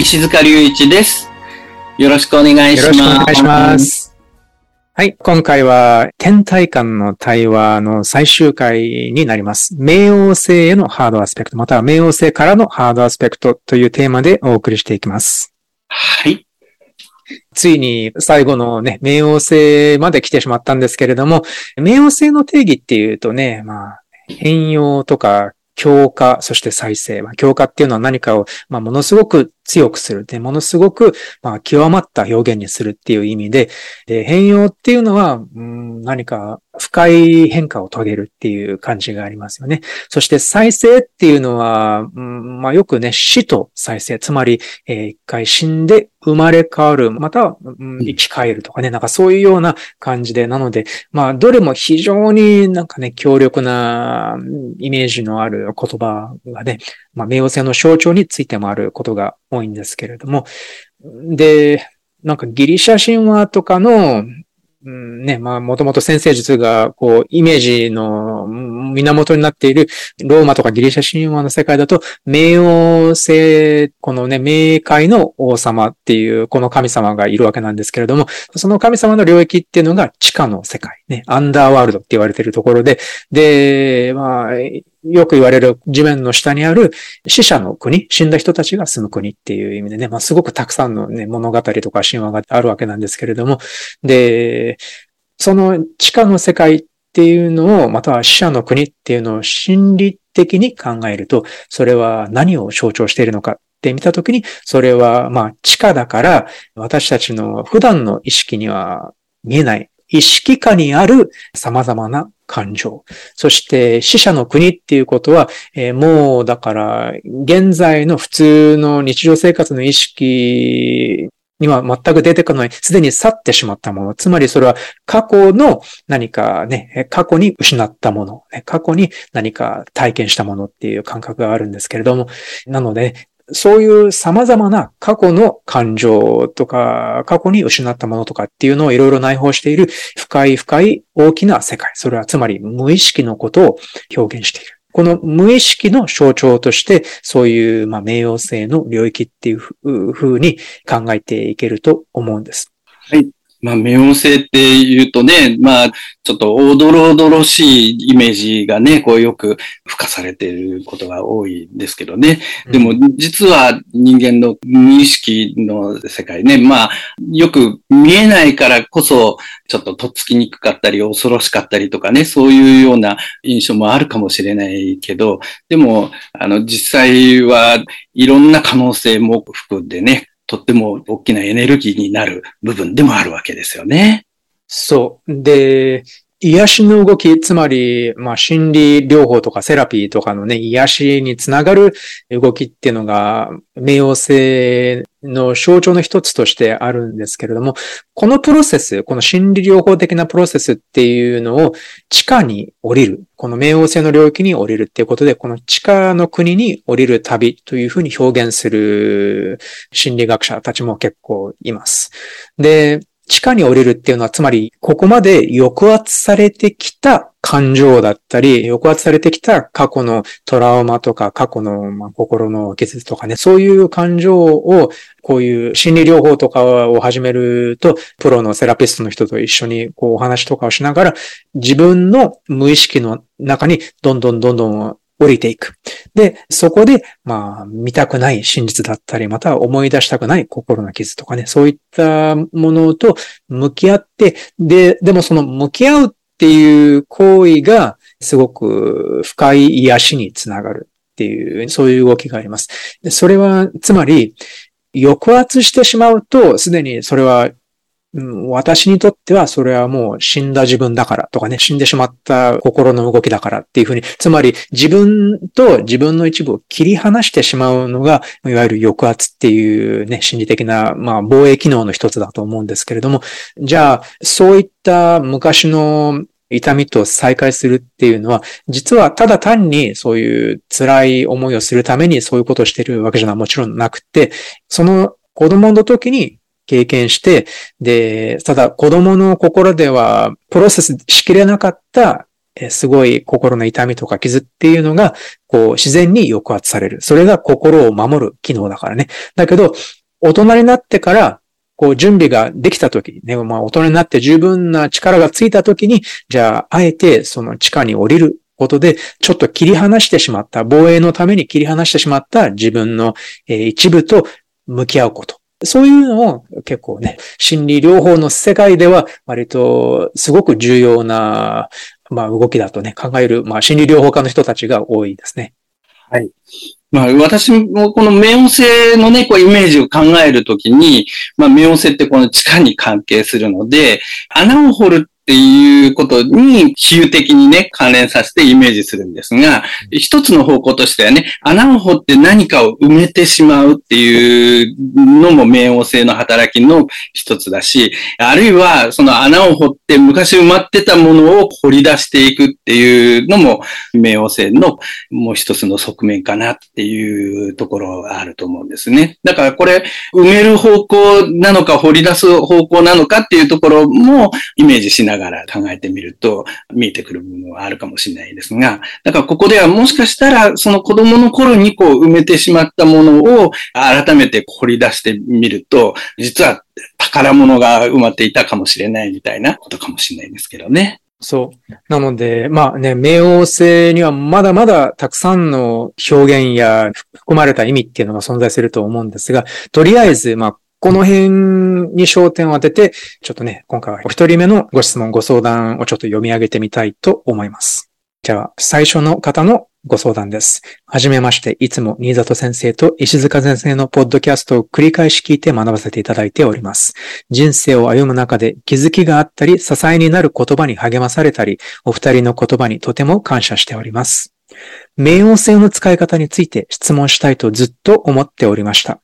石塚隆一です。よろしくお願いします。よろしくお願いします。はい、今回は、天体間の対話の最終回になります。冥王星へのハードアスペクト、または冥王星からのハードアスペクトというテーマでお送りしていきます。はい。ついに最後のね、冥王星まで来てしまったんですけれども、冥王星の定義っていうとね、まあ、変容とか強化、そして再生。まあ、強化っていうのは何かを、まあ、ものすごく強くする。で、ものすごく、まあ、極まった表現にするっていう意味で、で変容っていうのは、うん、何か深い変化を遂げるっていう感じがありますよね。そして再生っていうのは、うん、まあ、よくね、死と再生。つまり、えー一回死んで生まれ変わる。または、うん、生き返るとかね。なんかそういうような感じで。なので、まあ、どれも非常になんかね、強力なうんイメージのある言葉がね、まあ、冥王星の象徴についてもあることが多いんですけれども、で、なんかギリシャ神話とかの、うんね、まあ、もともと先生術が、こう、イメージの源になっているローマとかギリシャ神話の世界だと、冥王星、このね、冥界の王様っていう、この神様がいるわけなんですけれども、その神様の領域っていうのが地下の世界、ね、アンダーワールドって言われてるところで、で、まあ、よく言われる地面の下にある死者の国、死んだ人たちが住む国っていう意味でね、まあすごくたくさんのね、物語とか神話があるわけなんですけれども、で、その地下の世界っていうのを、または死者の国っていうのを心理的に考えると、それは何を象徴しているのかって見たときに、それはまあ地下だから、私たちの普段の意識には見えない、意識下にある様々な感情。そして死者の国っていうことは、えーもうだから現在の普通の日常生活の意識には全く出てこない、すでに去ってしまったもの。つまりそれは過去の何かね、過去に失ったもの、過去に何か体験したものっていう感覚があるんですけれども、なので、そういう様々な過去の感情とか、過去に失ったものとかっていうのをいろいろ内包している深い深い大きな世界。それはつまり無意識のことを表現している。この無意識の象徴として、そういう、まあ、冥王星の領域っていうふうに考えていけると思うんです。はいまあ、冥王星って言うとね、まあ、ちょっとおどろおどろしいイメージがね、こうよく付加されていることが多いですけどね。でも、実は人間の無意識の世界ね、まあ、よく見えないからこそ、ちょっととっつきにくかったり、恐ろしかったりとかね、そういうような印象もあるかもしれないけど、でも、あの、実際はいろんな可能性も含んでね、とっても大きなエネルギーになる部分でもあるわけですよね。そう。で、癒しの動き、つまり、まあ、心理療法とかセラピーとかのね、癒しにつながる動きっていうのが、冥王星の象徴の一つとしてあるんですけれども、このプロセス、この心理療法的なプロセスっていうのを地下に降りる。この冥王星の領域に降りるっていうことで、この地下の国に降りる旅というふうに表現する心理学者たちも結構います。で、地下に降りるっていうのは、つまり、ここまで抑圧されてきた感情だったり、抑圧されてきた過去のトラウマとか、過去のま心の傷とかね、そういう感情を、こういう心理療法とかを始めると、プロのセラピストの人と一緒にこうお話とかをしながら、自分の無意識の中にどんどんどんどん降りていく。で、そこで、まあ、見たくない真実だったり、また思い出したくない心の傷とかね、そういったものと向き合って、で、でもその向き合うっていう行為が、すごく深い癒しにつながるっていう、そういう動きがあります。それは、つまり、抑圧してしまうと、すでにそれは私にとってはそれはもう死んだ自分だからとかね、死んでしまった心の動きだからっていうふうに、つまり自分と自分の一部を切り離してしまうのが、いわゆる抑圧っていうね、心理的な、まあ、防衛機能の一つだと思うんですけれども、じゃあ、そういった昔の痛みと再会するっていうのは、実はただ単にそういう辛い思いをするためにそういうことをしてるわけじゃもちろんなくて、その子供の時に経験して、で、ただ子供の心ではプロセスしきれなかったすごい心の痛みとか傷っていうのが、こう、自然に抑圧される。それが心を守る機能だからね。だけど、大人になってから、こう、準備ができた時ね、まあ、大人になって十分な力がついた時に、じゃあ、あえてその地下に降りることで、ちょっと切り離してしまった、防衛のために切り離してしまった自分の、一部と向き合うこと。そういうのを結構ね、心理療法の世界では割とすごく重要な、まあ動きだとね、考える、まあ心理療法家の人たちが多いですね。はい。まあ、私もこの冥王星のね、こうイメージを考えるときに、まあ、冥王星ってこの地下に関係するので、穴を掘るっていうことに比喩的にね、関連させてイメージするんですが、一つの方向としてはね、穴を掘って何かを埋めてしまうっていうのも冥王星の働きの一つだし、あるいはその穴を掘って昔埋まってたものを掘り出していくっていうのも冥王星のもう一つの側面かなっていうところがあると思うんですね。だからこれ埋める方向なのか掘り出す方向なのかっていうところもイメージしながらがら考えてみると見えてくる部分はあるかもしれないですが、だからここではもしかしたらその子供の頃にこう埋めてしまったものを改めて掘り出してみると、実は宝物が埋まっていたかもしれないみたいなことかもしれないですけどね。そう。なので、まあね、冥王星にはまだまだたくさんの表現や含まれた意味っていうのが存在すると思うんですが、とりあえず、まあ、この辺に焦点を当てて、ちょっとね、今回はお一人目のご質問、ご相談をちょっと読み上げてみたいと思います。じゃあ、最初の方のご相談です。はじめまして、いつも新里先生と石塚先生のポッドキャストを繰り返し聞いて学ばせていただいております。人生を歩む中で気づきがあったり、支えになる言葉に励まされたり、お二人の言葉にとても感謝しております。冥王星の使い方について質問したいとずっと思っておりました。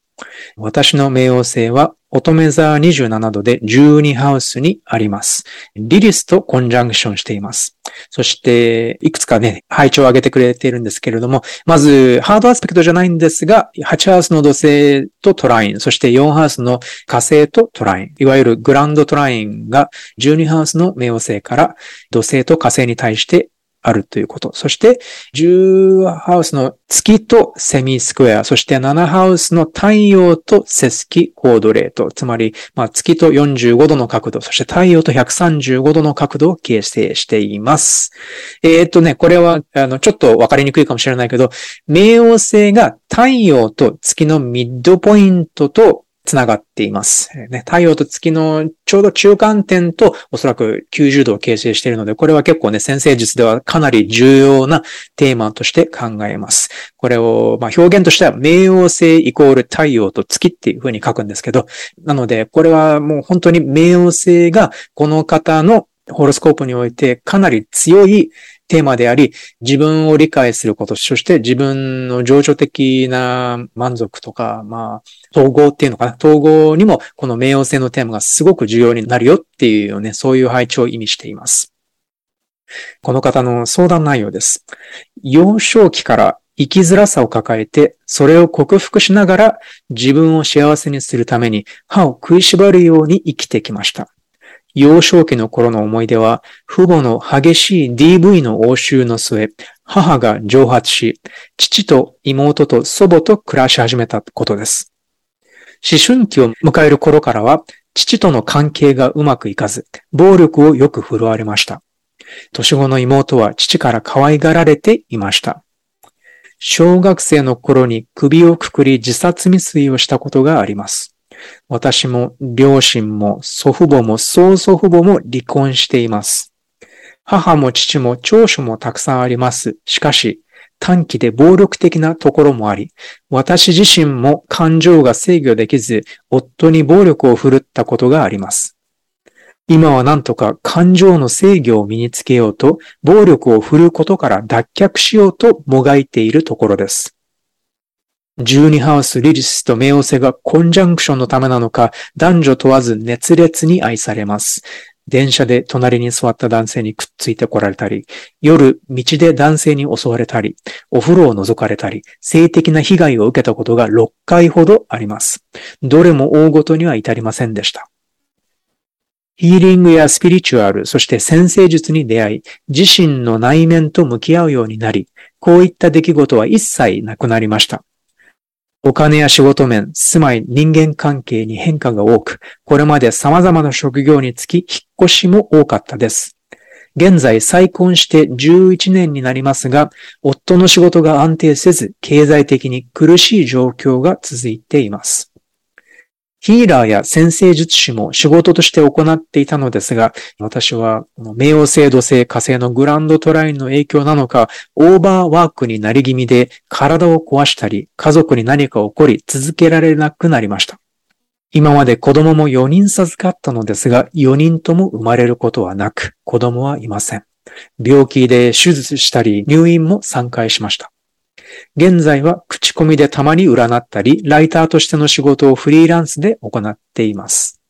私の冥王星は乙女座27度で12ハウスにあります。リリスとコンジャンクションしています。そして、いくつかね、配置を上げてくれているんですけれども、まず、ハードアスペクトじゃないんですが、8ハウスの土星とトライン、そして4ハウスの火星とトライン、いわゆるグランドトラインが12ハウスの冥王星から土星と火星に対してあるということ。そして、10ハウスの月とセミスクエア、そして7ハウスの太陽とセスキコードレート。つまり、まあ、月と45度の角度、そして太陽と135度の角度を形成しています。えー、っとね、これは、あの、ちょっとわかりにくいかもしれないけど、冥王星が太陽と月のミッドポイントとつながっています。ね、太陽と月のちょうど中間点とおそらく90度を形成しているので、これは結構ね、先生術ではかなり重要なテーマとして考えます。これを、まあ、表現としては、冥王星イコール太陽と月っていう風に書くんですけど、なので、これはもう本当に冥王星がこの方のホロスコープにおいてかなり強いテーマであり、自分を理解すること、そして自分の情緒的な満足とか、まあ、統合っていうのかな、統合にもこの冥王星のテーマがすごく重要になるよっていうね、そういう配置を意味しています。この方の相談内容です。幼少期から生きづらさを抱えて、それを克服しながら自分を幸せにするために歯を食いしばるように生きてきました。幼少期の頃の思い出は、父母の激しい DV の応酬の末、母が蒸発し、父と妹と祖母と暮らし始めたことです。思春期を迎える頃からは、父との関係がうまくいかず、暴力をよく振るわれました。年後の妹は父から可愛がられていました。小学生の頃に首をくくり自殺未遂をしたことがあります。私も両親も祖父母も曽祖父母も離婚しています。母も父も長所もたくさんあります。しかし、短期で暴力的なところもあり、私自身も感情が制御できず、夫に暴力を振るったことがあります。今はなんとか感情の制御を身につけようと、暴力を振るうことから脱却しようともがいているところです。12ハウス、リリスと冥王星がコンジャンクションのためなのか、男女問わず熱烈に愛されます。電車で隣に座った男性にくっついてこられたり、夜道で男性に襲われたり、お風呂を覗かれたり、性的な被害を受けたことが6回ほどあります。どれも大ごとには至りませんでした。ヒーリングやスピリチュアル、そして先生術に出会い、自身の内面と向き合うようになり、こういった出来事は一切なくなりました。お金や仕事面、住まい、人間関係に変化が多く、これまで様々な職業につき、引っ越しも多かったです。現在再婚して11年になりますが、夫の仕事が安定せず、経済的に苦しい状況が続いています。ヒーラーや先生術師も仕事として行っていたのですが、私は、冥王星土星火星のグランドトラインの影響なのか、オーバーワークになり気味で体を壊したり、家族に何か起こり続けられなくなりました。今まで子供も4人授かったのですが、4人とも生まれることはなく、子供はいません。病気で手術したり、入院も3回しました。現在は口コミでたまに占ったり、ライターとしての仕事をフリーランスで行っています。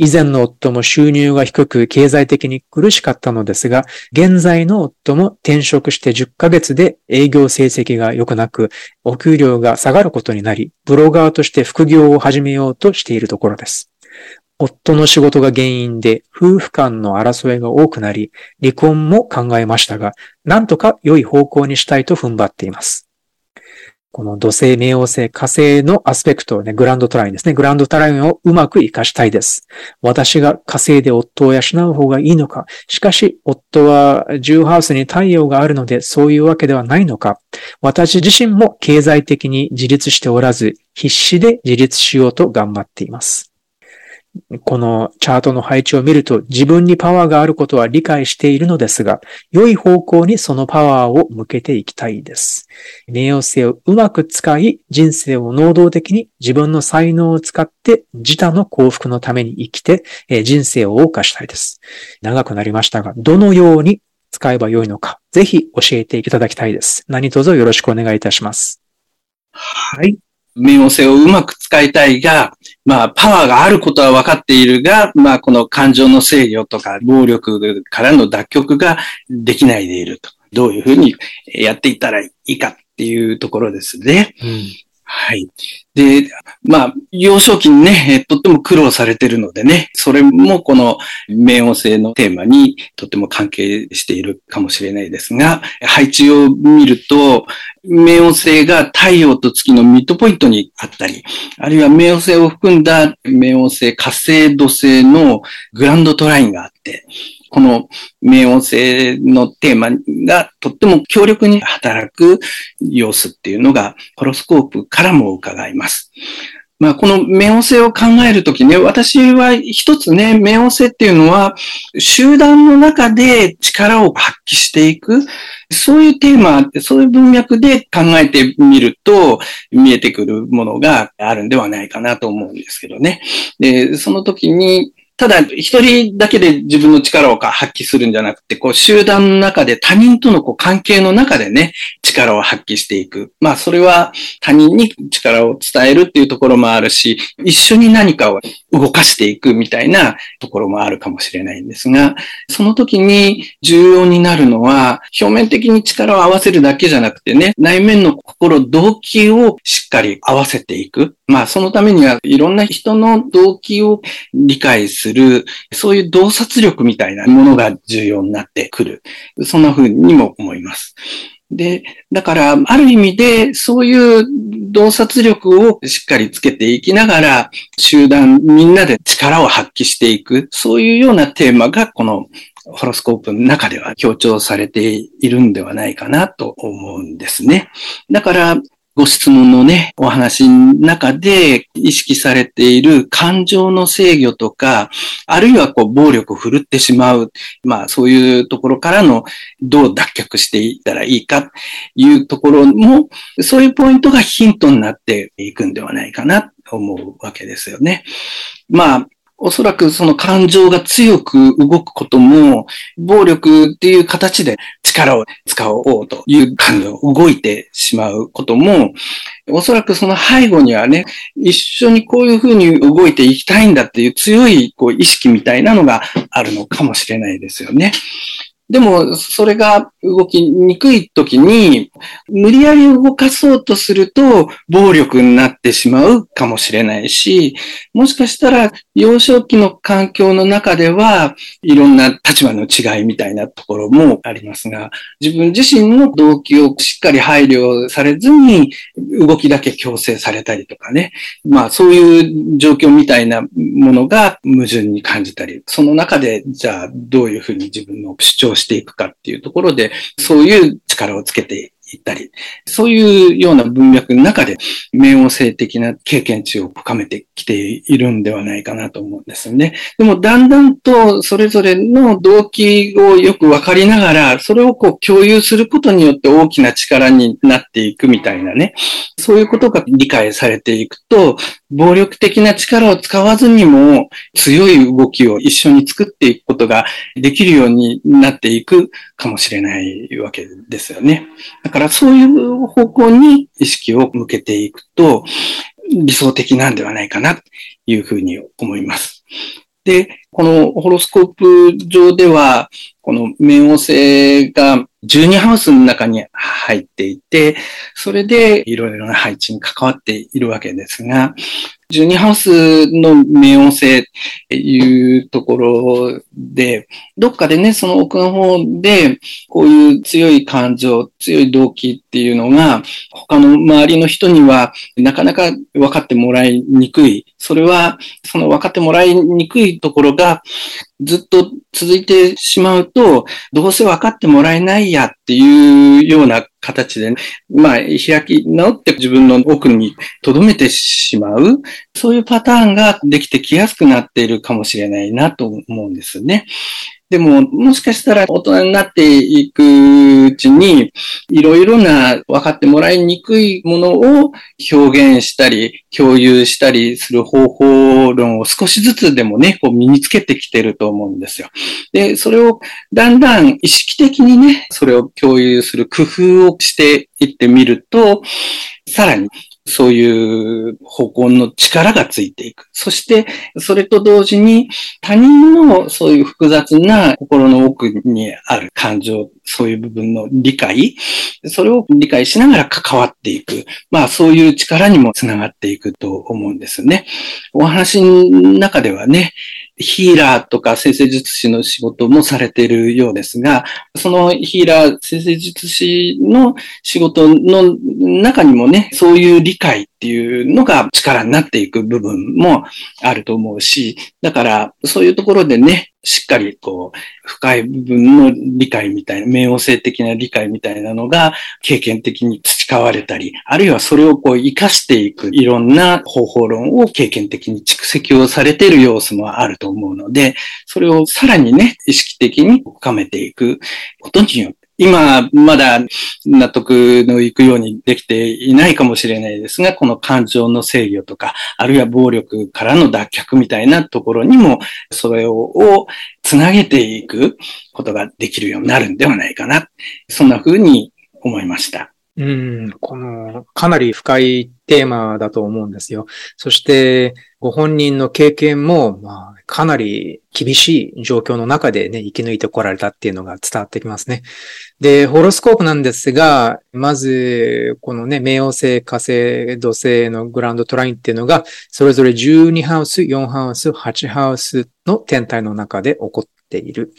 以前の夫も収入が低く経済的に苦しかったのですが、現在の夫も転職して10ヶ月で営業成績が良くなく、お給料が下がることになり、ブロガーとして副業を始めようとしているところです。夫の仕事が原因で夫婦間の争いが多くなり、離婚も考えましたが、なんとか良い方向にしたいと踏ん張っています。この土星、冥王星、火星のアスペクトをね、グランドトラインですね。グランドトラインをうまく活かしたいです。私が火星で夫を養う方がいいのか。しかし、夫は10ハウスに太陽があるので、そういうわけではないのか。私自身も経済的に自立しておらず、必死で自立しようと頑張っています。このチャートの配置を見ると自分にパワーがあることは理解しているのですが、良い方向にそのパワーを向けていきたいです。冥王星をうまく使い、人生を能動的に自分の才能を使って自他の幸福のために生きて、え人生を謳歌したいです。長くなりましたが、どのように使えばよいのか、ぜひ教えていただきたいです。何卒よろしくお願いいたします。はい。冥王星をうまく使いたいが、まあ、パワーがあることは分かっているが、まあ、この感情の制御とか、暴力からの脱却ができないでいると。どういうふうにやっていったらいいかっていうところですね。うん、はい。で、まあ、幼少期にね、とっても苦労されてるのでね、それもこの冥王星のテーマにとっても関係しているかもしれないですが、配置を見ると、冥王星が太陽と月のミッドポイントにあったり、あるいは冥王星を含んだ冥王星、火星、土星のグランドトラインがあって、この冥王星のテーマがとっても強力に働く様子っていうのが、ホロスコープからも伺います。まあ、この冥王星を考えるときね、私は一つね、冥王星っていうのは、集団の中で力を発揮していく、そういうテーマ、そういう文脈で考えてみると、見えてくるものがあるんではないかなと思うんですけどね。で、その時に、ただ、一人だけで自分の力を発揮するんじゃなくて、こう、集団の中で他人とのこう関係の中でね、力を発揮していく。まあ、それは他人に力を伝えるっていうところもあるし、一緒に何かを動かしていくみたいなところもあるかもしれないんですが、その時に重要になるのは、表面的に力を合わせるだけじゃなくてね、内面の心、動機をしっかり合わせていく。まあ、そのためにはいろんな人の動機を理解する、するそういう洞察力みたいなものが重要になってくる。そんな風にも思います。で、だから、ある意味で、そういう洞察力をしっかりつけていきながら、集団みんなで力を発揮していく、そういうようなテーマが、このホロスコープの中では強調されているんではないかなと思うんですね。だから、ご質問のね、お話の中で意識されている感情の制御とか、あるいはこう暴力を振るってしまう、まあそういうところからのどう脱却していったらいいかというところも、そういうポイントがヒントになっていくんではないかなと思うわけですよね。まあ、おそらくその感情が強く動くことも、暴力っていう形で力を使おうという感情、動いてしまうことも、おそらくその背後にはね、一緒にこういうふうに動いていきたいんだっていう強いこう意識みたいなのがあるのかもしれないですよね。でも、それが動きにくい時に、無理やり動かそうとすると、暴力になってしまうかもしれないし、もしかしたら、幼少期の環境の中では、いろんな立場の違いみたいなところもありますが、自分自身の動機をしっかり配慮されずに、動きだけ強制されたりとかね。まあ、そういう状況みたいなものが矛盾に感じたり、その中で、じゃあ、どういうふうに自分の主張していくかっていうところで、そういう力をつけていったり、そういうような文脈の中で、冥王性的な経験値を深めてきているんではないかなと思うんですよね。でも、だんだんとそれぞれの動機をよくわかりながら、それをこう共有することによって大きな力になっていくみたいなね、そういうことが理解されていくと、暴力的な力を使わずにも強い動きを一緒に作っていくことができるようになっていくかもしれないわけですよね。だからそういう方向に意識を向けていくと理想的なんではないかなというふうに思います。で、このホロスコープ上では、この冥王星が12ハウスの中に入っていて、それでいろいろな配置に関わっているわけですが、12ハウスの冥王星っていうところで、どっかでね、その奥の方で、こういう強い感情、強い動機っていうのが、他の周りの人にはなかなか分かってもらいにくい。それは、その分かってもらいにくいところが、ずっと続いてしまうと、どうせ分かってもらえないややっていうような形で、まあ、開き直って自分の奥に留めてしまう、そういうパターンができてきやすくなっているかもしれないなと思うんですね。でも、もしかしたら大人になっていくうちに、いろいろな分かってもらいにくいものを表現したり、共有したりする方法論を少しずつでもね、こう身につけてきてると思うんですよ。で、それをだんだん意識的にね、それを共有する工夫をしていってみると、さらにそういう方向の力がついていく。そして、それと同時に他人のそういう複雑な心の奥にある感情、そういう部分の理解、それを理解しながら関わっていく。まあそういう力にもつながっていくと思うんですね。お話の中ではね、ヒーラーとか生成術師の仕事もされているようですが、そのヒーラー、生成術師の仕事の中にもね、そういう理解っていうのが力になっていく部分もあると思うし、だからそういうところでね、しっかりこう、深い部分の理解みたいな、冥王星的な理解みたいなのが経験的に培われたり、あるいはそれをこう活かしていくいろんな方法論を経験的に蓄積をされている要素もあると思うので、それをさらにね、意識的に深めていくことによって、今、まだ納得のいくようにできていないかもしれないですが、この感情の制御とか、あるいは暴力からの脱却みたいなところにも、それをつなげていくことができるようになるんではないかな。そんな風に思いました。うん、この、かなり深いテーマだと思うんですよ。そして、ご本人の経験も、まあ、かなり厳しい状況の中でね、生き抜いてこられたっていうのが伝わってきますね。で、ホロスコープなんですが、まず、このね、冥王星、火星、土星のグランドトラインっていうのが、それぞれ12ハウス、4ハウス、8ハウスの天体の中で起こっている。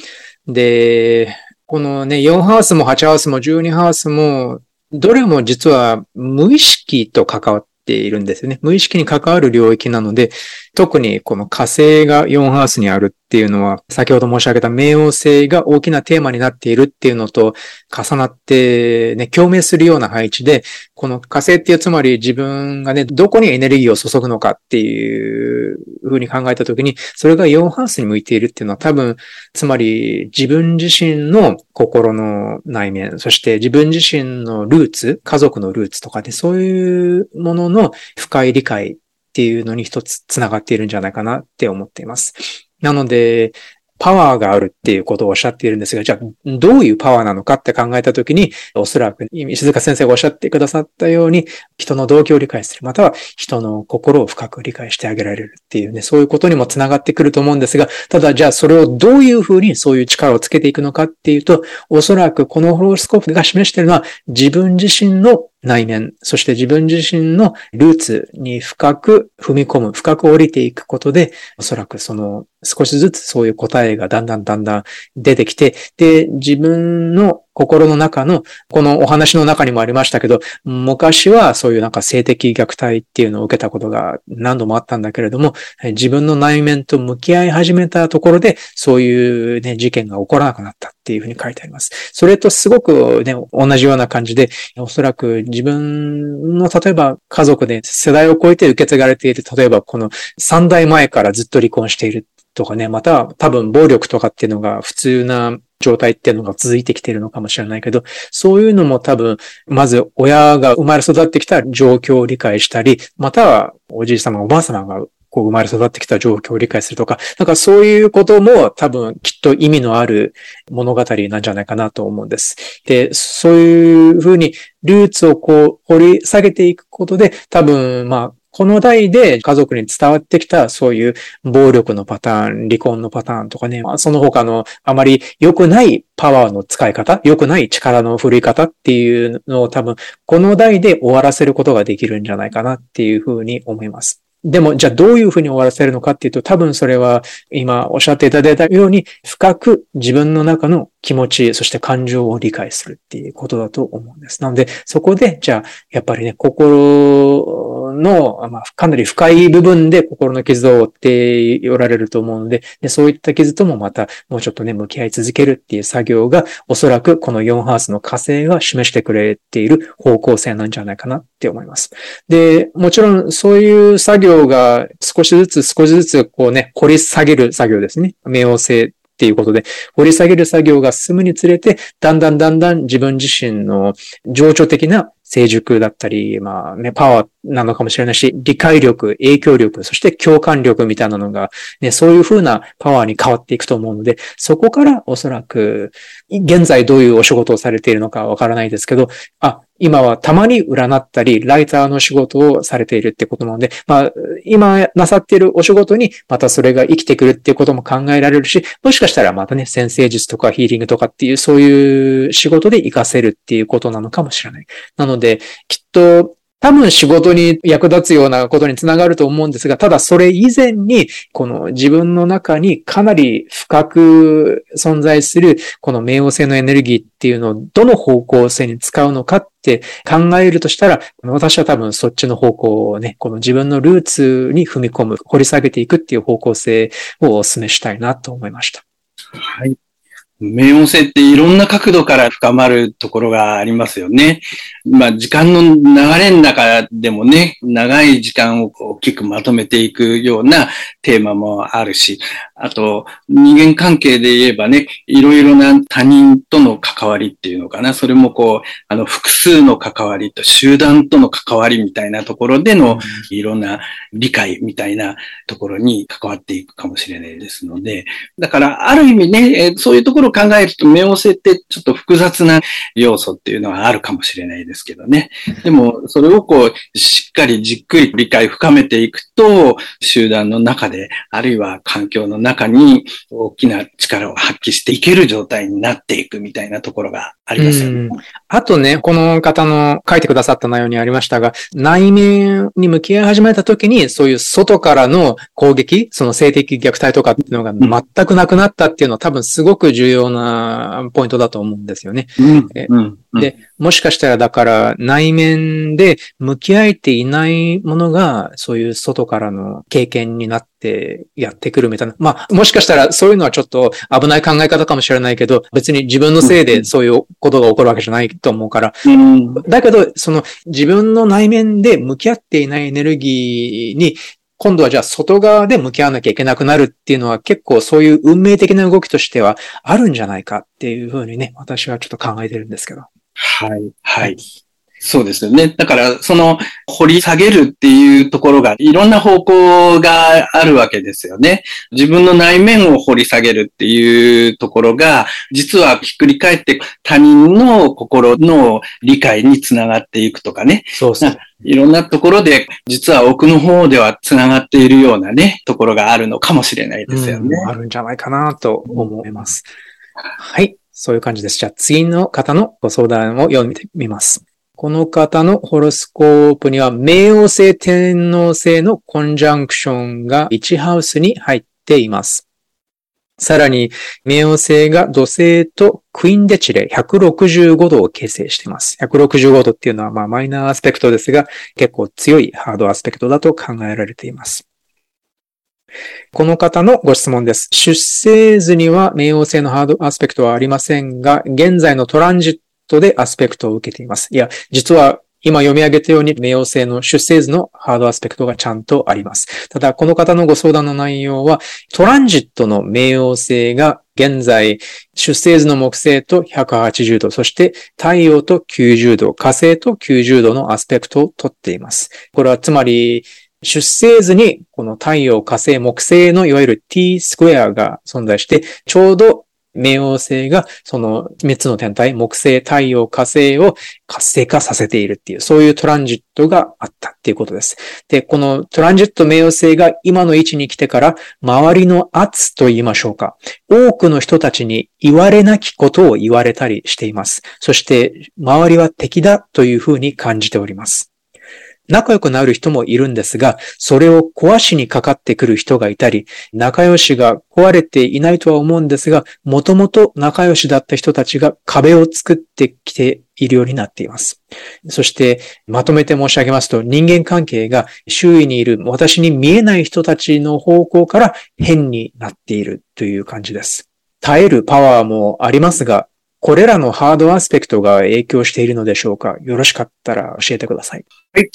で、このね、4ハウスも8ハウスも12ハウスもどれも実は無意識と関わっているんですよね。無意識に関わる領域なので、特にこの火星が4ハウスにあるっていうのは、先ほど申し上げた冥王星が大きなテーマになっているっていうのと重なってね、共鳴するような配置で、この火星っていうつまり自分がね、どこにエネルギーを注ぐのかっていうふうに考えたときに、それが4ハウスに向いているっていうのは多分、つまり自分自身の心の内面、そして自分自身のルーツ、家族のルーツとかでそういうものの深い理解っていうのに一つ繋がっているんじゃないかなって思っています。なので、パワーがあるっていうことをおっしゃっているんですが、じゃあ、どういうパワーなのかって考えたときに、おそらく、石塚先生がおっしゃってくださったように、人の動機を理解する、または人の心を深く理解してあげられるっていうね、そういうことにもつながってくると思うんですが、ただ、じゃあ、それをどういうふうにそういう力をつけていくのかっていうと、おそらくこのホロスコープが示しているのは、自分自身の内面、そして自分自身のルーツに深く踏み込む、深く降りていくことで、おそらくその少しずつそういう答えがだんだんだんだん出てきて、で、自分の心の中の、このお話の中にもありましたけど、昔はそういうなんか性的虐待っていうのを受けたことが何度もあったんだけれども、自分の内面と向き合い始めたところで、そういうね、事件が起こらなくなったっていうふうに書いてあります。それとすごくね、同じような感じで、おそらく自分の例えば家族で世代を超えて受け継がれている、例えばこの3代前からずっと離婚しているとかね、または多分暴力とかっていうのが普通な状態っていうのが続いてきているのかもしれないけど、そういうのも多分、まず親が生まれ育ってきた状況を理解したり、またはおじい様、おばあ様がこう生まれ育ってきた状況を理解するとか、なんかそういうことも多分きっと意味のある物語なんじゃないかなと思うんです。で、そういうふうにルーツをこう掘り下げていくことで、多分まあこの代で家族に伝わってきたそういう暴力のパターン、離婚のパターンとかね、その他のあまり良くないパワーの使い方、良くない力の振り方っていうのを多分この代で終わらせることができるんじゃないかなっていうふうに思います。でも、じゃあどういうふうに終わらせるのかっていうと、多分それは今おっしゃっていただいたように、深く自分の中の気持ち、そして感情を理解するっていうことだと思うんです。なので、そこで、じゃあ、やっぱりね、心の、まあ、かなり深い部分で心の傷を負っておられると思うのでで、そういった傷ともまた、もうちょっとね、向き合い続けるっていう作業が、おそらくこの4ハースの火星が示してくれている方向性なんじゃないかなって思います。で、もちろん、そういう作業が少しずつ少しずつ、こうね、掘り下げる作業ですね。冥王星っていうことで、掘り下げる作業が進むにつれて、だんだんだんだん自分自身の情緒的な成熟だったり、まあね、パワーなのかもしれないし、理解力、影響力、そして共感力みたいなのが、ね、そういう風なパワーに変わっていくと思うので、そこからおそらく、現在どういうお仕事をされているのかわからないですけど、あ、今はたまに占ったり、ライターの仕事をされているってことなので、まあ、今なさっているお仕事に、またそれが生きてくるっていうことも考えられるし、もしかしたらまたね、先生術とかヒーリングとかっていう、そういう仕事で活かせるっていうことなのかもしれない。なので、きっと、多分仕事に役立つようなことにつながると思うんですが、ただそれ以前に、この自分の中にかなり深く存在する、この冥王星のエネルギーっていうのをどの方向性に使うのかって考えるとしたら、私は多分そっちの方向をね、この自分のルーツに踏み込む、掘り下げていくっていう方向性をお勧めしたいなと思いました。はい。冥王星っていろんな角度から深まるところがありますよね。まあ、時間の流れの中でもね、長い時間を大きくまとめていくようなテーマもあるし、あと、人間関係で言えばね、いろいろな他人との関わりっていうのかな。それもこう、あの、複数の関わりと集団との関わりみたいなところでの、いろんな理解みたいなところに関わっていくかもしれないですので、だから、ある意味ね、そういうところを考えると、冥王星ってちょっと複雑な要素っていうのはあるかもしれないですけどね。でも、それをこう、しっかりじっくり理解深めていくと、集団の中で、あるいは環境の中に大きな力を発揮していける状態になっていくみたいなところがありますよね。あとね、この方の書いてくださった内容にありましたが、内面に向き合い始めた時に、そういう外からの攻撃、その性的虐待とかっていうのが全くなくなったっていうのは多分すごく重要なポイントだと思うんですよね。うんで、もしかしたらだから内面で向き合えていないものが、そういう外からの経験になってやってくるみたいな。まあ、もしかしたらそういうのはちょっと危ない考え方かもしれないけど、別に自分のせいでそういうことが起こるわけじゃないと思うから。うん、だけど、その自分の内面で向き合っていないエネルギーに今度はじゃあ外側で向き合わなきゃいけなくなるっていうのは結構そういう運命的な動きとしてはあるんじゃないかっていうふうにね、私はちょっと考えてるんですけど。はい、はい。そうですよね。だから、その、掘り下げるっていうところが、いろんな方向があるわけですよね。自分の内面を掘り下げるっていうところが、実はひっくり返って他人の心の理解につながっていくとかね。そうそう。いろんなところで、実は奥の方ではつながっているようなね、ところがあるのかもしれないですよね。あるんじゃないかなと思います。はい。そういう感じです。じゃあ次の方のご相談を読んでみます。この方のホロスコープには、冥王星天王星のコンジャンクションが1ハウスに入っています。さらに、冥王星が土星とクイーンデチレ165度を形成しています。165度っていうのはまあマイナーアスペクトですが、結構強いハードアスペクトだと考えられています。この方のご質問です。出生図には冥王星のハードアスペクトはありませんが、現在のトランジットでアスペクトを受けています。いや、実は今読み上げたように、冥王星の出生図のハードアスペクトがちゃんとあります。ただ、この方のご相談の内容は、トランジットの冥王星が現在、出生図の木星と180度、そして太陽と90度、火星と90度のアスペクトをとっています。これはつまり、出生図にこの太陽、火星、木星のいわゆる t スクエアが存在して、ちょうど冥王星がその3つの天体、木星、太陽、火星を活性化させているっていう、そういうトランジットがあったっていうことです。で、このトランジット冥王星が今の位置に来てから、周りの圧と言いましょうか。多くの人たちに言われなきことを言われたりしています。そして、周りは敵だというふうに感じております。仲良くなる人もいるんですが、それを壊しにかかってくる人がいたり、仲良しが壊れていないとは思うんですが、もともと仲良しだった人たちが壁を作ってきているようになっています。そして、まとめて申し上げますと、人間関係が周囲にいる私に見えない人たちの方向から変になっているという感じです。耐えるパワーもありますが、これらのハードアスペクトが影響しているのでしょうか？よろしかったら教えてください。はい。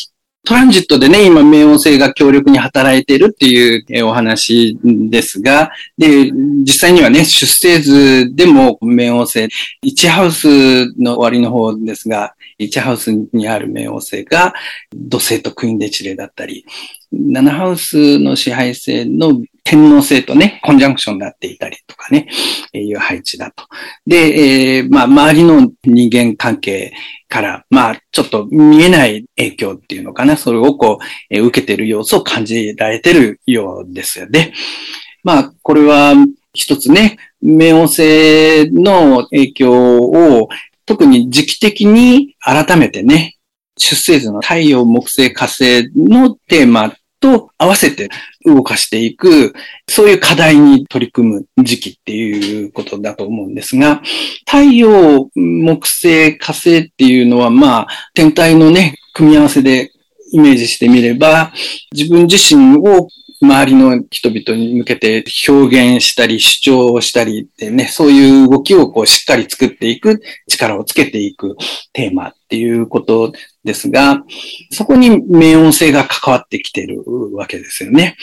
トランジットでね、今、冥王星が強力に働いているっていうお話ですが、で、実際にはね、出生図でも冥王星、1ハウスの終わりの方ですが、1ハウスにある冥王星が土星とクイーンデチレだったり、7ハウスの支配性の天皇星とね、コンジャンクションになっていたりとかね、えいう配置だと。で、えー、まあ、周りの人間関係から、まあ、ちょっと見えない影響っていうのかな、それをこう、えー、受けてる様子を感じられてるようですよね。まあ、これは一つね、冥王星の影響を特に時期的に改めてね、出生図の太陽、木星、火星のテーマと合わせて動かしていく、そういう課題に取り組む時期っていうことだと思うんですが、太陽、木星、火星っていうのは、まあ、天体のね、組み合わせでイメージしてみれば、自分自身を周りの人々に向けて表現したり主張をしたりってね、そういう動きをこうしっかり作っていく、力をつけていくテーマっていうことですが、そこに冥音性が関わってきているわけですよね。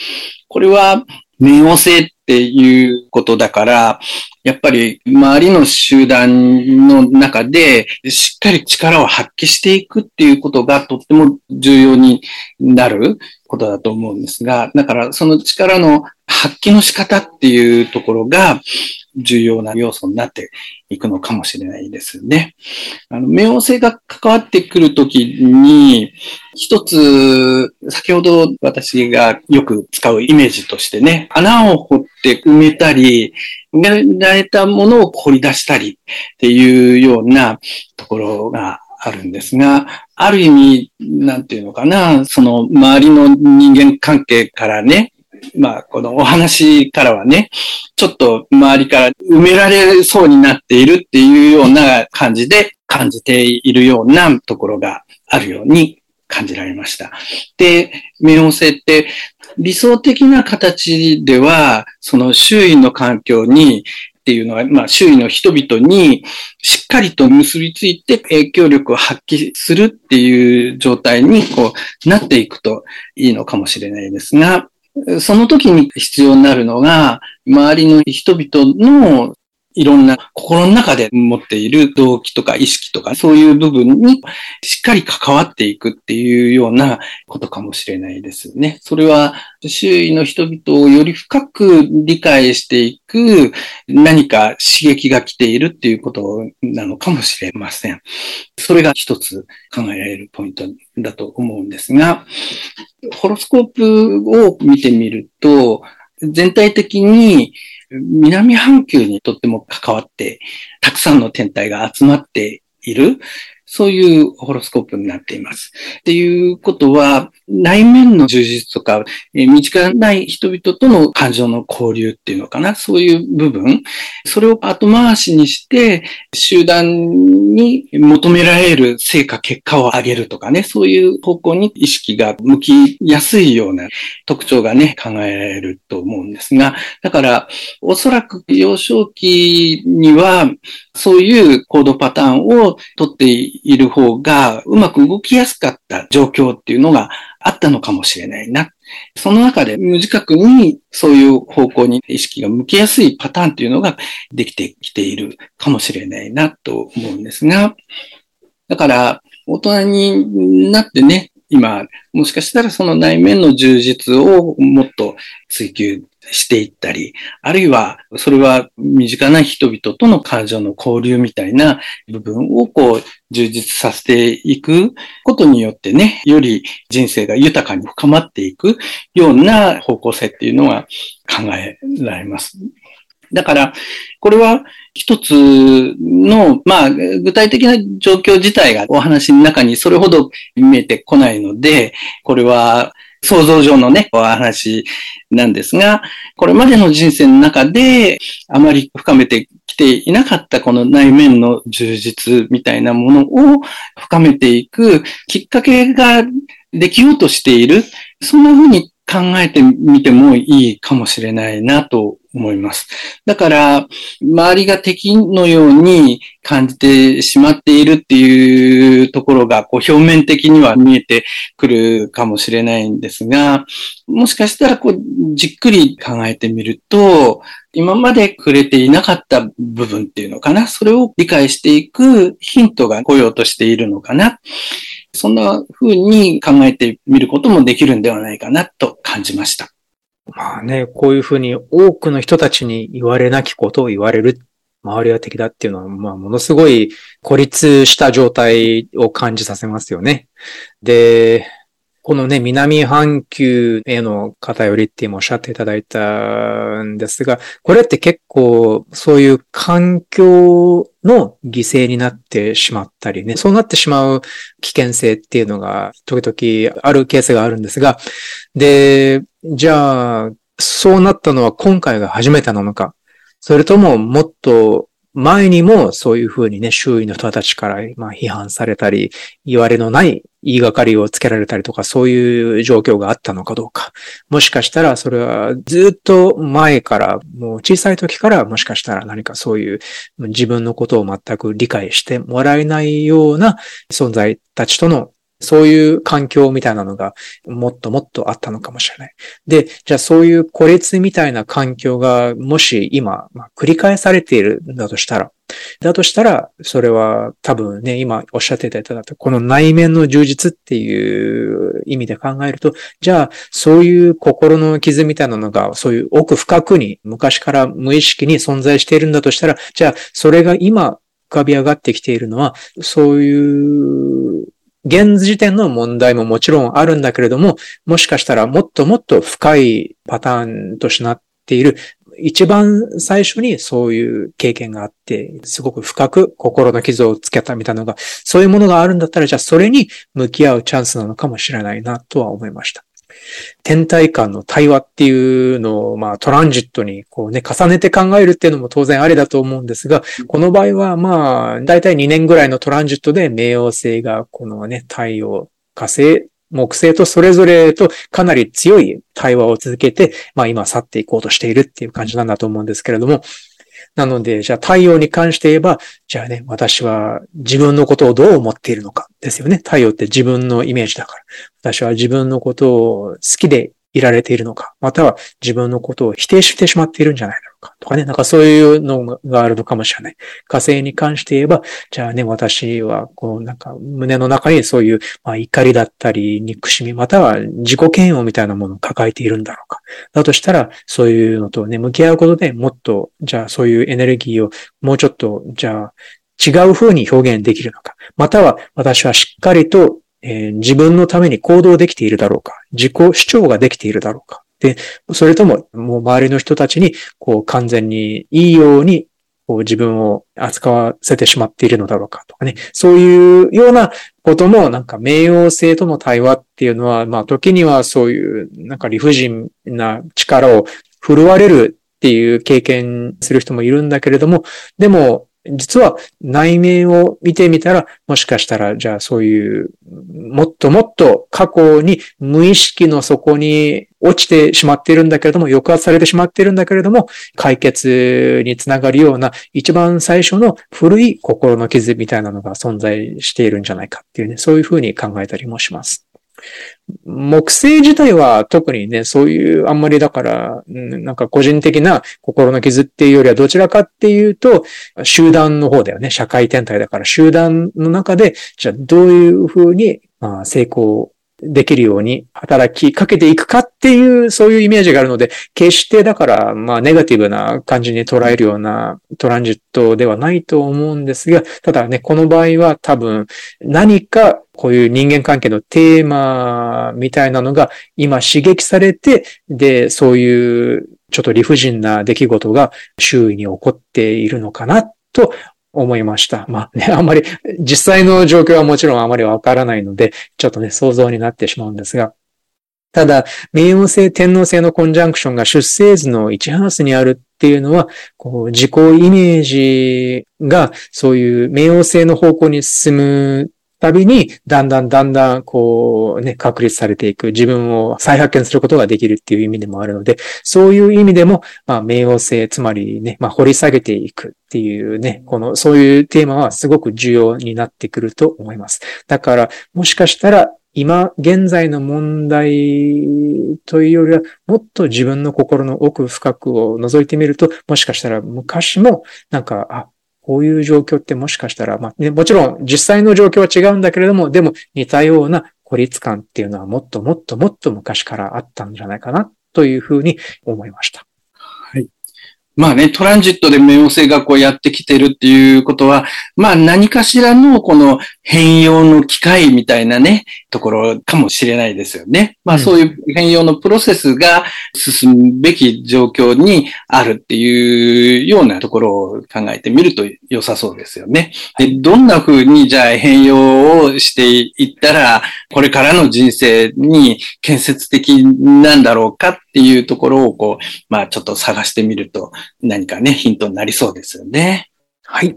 これは冥王星っていうことだから、やっぱり周りの集団の中でしっかり力を発揮していくっていうことがとっても重要になることだと思うんですが、だからその力の発揮の仕方っていうところが重要な要素になっていくのかもしれないですね。あの、冥王星が関わってくるときに、一つ、先ほど私がよく使うイメージとしてね、穴を掘って埋めたり、埋められたものを掘り出したりっていうようなところがあるんですが、ある意味、なんていうのかな、その周りの人間関係からね、まあ、このお話からはね、ちょっと周りから埋められそうになっているっていうような感じで感じているようなところがあるように感じられました。で、冥王星って理想的な形では、その周囲の環境にっていうのは、まあ、周囲の人々にしっかりと結びついて影響力を発揮するっていう状態にこうなっていくといいのかもしれないですが、その時に必要になるのが、周りの人々のいろんな心の中で持っている動機とか意識とかそういう部分にしっかり関わっていくっていうようなことかもしれないですね。それは周囲の人々をより深く理解していく何か刺激が来ているっていうことなのかもしれません。それが一つ考えられるポイントだと思うんですが、ホロスコープを見てみると、全体的に南半球にとっても関わって、たくさんの天体が集まっている。そういうホロスコープになっています。っていうことは、内面の充実とか、え身近ない人々との感情の交流っていうのかな、そういう部分、それを後回しにして、集団に求められる成果、結果を上げるとかね、そういう方向に意識が向きやすいような特徴がね、考えられると思うんですが、だから、おそらく幼少期には、そういう行動パターンをとっている方がうまく動きやすかった状況っていうのがあったのかもしれないな。その中で無自覚にそういう方向に意識が向きやすいパターンっていうのができてきているかもしれないなと思うんですが、だから大人になってね、今、もしかしたらその内面の充実をもっと追求していったり、あるいは、それは身近な人々との感情の交流みたいな部分をこう充実させていくことによってね、より人生が豊かに深まっていくような方向性っていうのは考えられます。だから、これは一つの、まあ、具体的な状況自体がお話の中にそれほど見えてこないので、これは想像上のね、お話なんですが、これまでの人生の中であまり深めてきていなかったこの内面の充実みたいなものを深めていくきっかけができようとしている。そんな風に考えてみてもいいかもしれないなと思います。だから、周りが敵のように感じてしまっているっていうところが、こう表面的には見えてくるかもしれないんですが、もしかしたらこう、じっくり考えてみると、今までくれていなかった部分っていうのかな、それを理解していくヒントが来ようとしているのかな？そんな風に考えてみることもできるんではないかなと感じました。まあね、こういうふうに多くの人たちに言われなきことを言われる。周りは敵だっていうのは、まあ、ものすごい孤立した状態を感じさせますよね。で、このね、南半球への偏りって今おっしゃっていただいたんですが、これって結構そういう環境の犠牲になってしまったりね、そうなってしまう危険性っていうのが時々あるケースがあるんですが、で、じゃあ、そうなったのは今回が初めてなのか、それとももっと前にもそういうふうにね、周囲の人たちからまあ批判されたり、言われのない言いがかりをつけられたりとか、そういう状況があったのかどうか。もしかしたらそれはずっと前から、もう小さい時からもしかしたら何かそういう自分のことを全く理解してもらえないような存在たちとのそういう環境みたいなのがもっともっとあったのかもしれない。で、じゃあそういう孤立みたいな環境がもし今、まあ、繰り返されているんだとしたら、だとしたら、それは多分ね、今おっしゃっていただいた、この内面の充実っていう意味で考えると、じゃあ、そういう心の傷みたいなのが、そういう奥深くに昔から無意識に存在しているんだとしたら、じゃあ、それが今浮かび上がってきているのは、そういう現時点の問題ももちろんあるんだけれども、もしかしたらもっともっと深いパターンとしなっている、一番最初にそういう経験があって、すごく深く心の傷をつけたみたいなのが、そういうものがあるんだったら、じゃあそれに向き合うチャンスなのかもしれないなとは思いました。天体間の対話っていうのを、まあ、トランジットにこうね、重ねて考えるっていうのも当然ありだと思うんですが、この場合は、まあ、だいたい2年ぐらいのトランジットで冥王星が、このね、太陽、火星、木星とそれぞれとかなり強い対話を続けて、まあ今去っていこうとしているっていう感じなんだと思うんですけれども、なので、じゃあ太陽に関して言えば、じゃあね、私は自分のことをどう思っているのかですよね。太陽って自分のイメージだから。私は自分のことを好きでいられているのか、または自分のことを否定してしまっているんじゃないだろうか、とかね、なんかそういうのがあるのかもしれない。火星に関して言えば、じゃあね、私は、こう、なんか胸の中にそういう、まあ、怒りだったり、憎しみ、または自己嫌悪みたいなものを抱えているんだろうか。だとしたら、そういうのとね、向き合うことでもっと、じゃあそういうエネルギーをもうちょっと、じゃあ違う風に表現できるのか。または私はしっかりと、えー、自分のために行動できているだろうか。自己主張ができているだろうか。で、それとも、もう周りの人たちに、こう完全にいいように、こう自分を扱わせてしまっているのだろうかとかね。そういうようなことも、なんか冥王星との対話っていうのは、まあ時にはそういう、なんか理不尽な力を振るわれるっていう経験する人もいるんだけれども、でも、実は内面を見てみたら、もしかしたら、じゃあそういう、もっともっと過去に無意識の底に落ちてしまっているんだけれども、抑圧されてしまっているんだけれども、解決につながるような一番最初の古い心の傷みたいなのが存在しているんじゃないかっていうね、そういうふうに考えたりもします。木星自体は特にね、そういう、あんまりだから、なんか個人的な心の傷っていうよりはどちらかっていうと、集団の方だよね。社会天体だから集団の中で、じゃあどういうふうに、成功できるように働きかけていくかっていう、そういうイメージがあるので、決してだから、まあ、ネガティブな感じに捉えるようなトランジットではないと思うんですが、ただね、この場合は多分、何かこういう人間関係のテーマみたいなのが今刺激されて、で、そういうちょっと理不尽な出来事が周囲に起こっているのかなと思いました。まあね、あんまり実際の状況はもちろんあまりわからないので、ちょっとね、想像になってしまうんですが、ただ、冥王星、天王星のコンジャンクションが出生図の1ハウスにあるっていうのは、こう、自己イメージがそういう冥王星の方向に進むたびに、だんだんだんだん、こうね、確立されていく、自分を再発見することができるっていう意味でもあるので、そういう意味でも、まあ、冥王星、つまりね、まあ、掘り下げていくっていうね、この、そういうテーマはすごく重要になってくると思います。だから、もしかしたら、今、現在の問題というよりは、もっと自分の心の奥深くを覗いてみると、もしかしたら昔も、なんか、あ、こういう状況ってもしかしたら、まあ、ね、もちろん実際の状況は違うんだけれども、でも似たような孤立感っていうのはもっともっともっと昔からあったんじゃないかなというふうに思いました。まあね、トランジットで冥王星がこうやってきてるっていうことは、まあ何かしらのこの変容の機会みたいなね、ところかもしれないですよね。まあそういう変容のプロセスが進むべき状況にあるっていうようなところを考えてみると良さそうですよね。でどんな風にじゃあ変容をしていったら、これからの人生に建設的なんだろうかっていうところをこう、まあちょっと探してみると何かね、ヒントになりそうですよね。はい。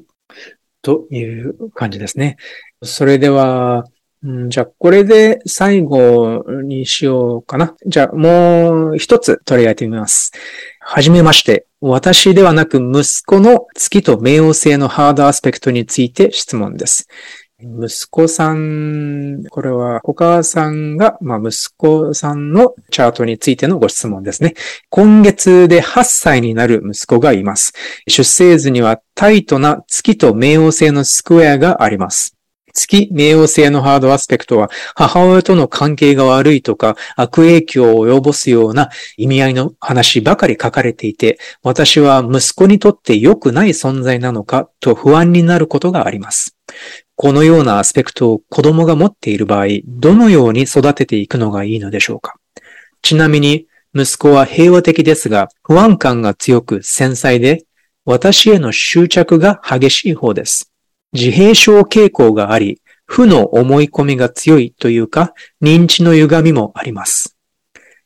という感じですね。それでは、んじゃあ、これで最後にしようかな。じゃあ、もう一つ取り上げてみます。はじめまして。私ではなく息子の月と冥王星のハードアスペクトについて質問です。息子さん、これはお母さんが、まあ、息子さんのチャートについてのご質問ですね。今月で8歳になる息子がいます。出生図にはタイトな月と冥王星のスクエアがあります。月冥王星のハードアスペクトは母親との関係が悪いとか悪影響を及ぼすような意味合いの話ばかり書かれていて、私は息子にとって良くない存在なのかと不安になることがあります。このようなアスペクトを子供が持っている場合、どのように育てていくのがいいのでしょうか？ちなみに、息子は平和的ですが、不安感が強く繊細で、私への執着が激しい方です。自閉症傾向があり、負の思い込みが強いというか、認知の歪みもあります。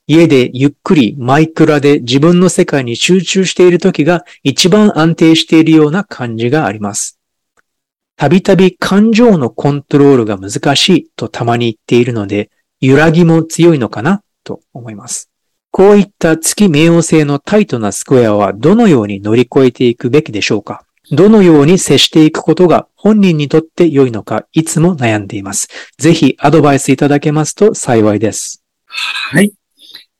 家でゆっくりマイクラで自分の世界に集中している時が一番安定しているような感じがあります。たびたび感情のコントロールが難しいとたまに言っているので、揺らぎも強いのかなと思います。こういった月冥王星のタイトなスクエアはどのように乗り越えていくべきでしょうか？どのように接していくことが本人にとって良いのか、いつも悩んでいます。ぜひアドバイスいただけますと幸いです。はい。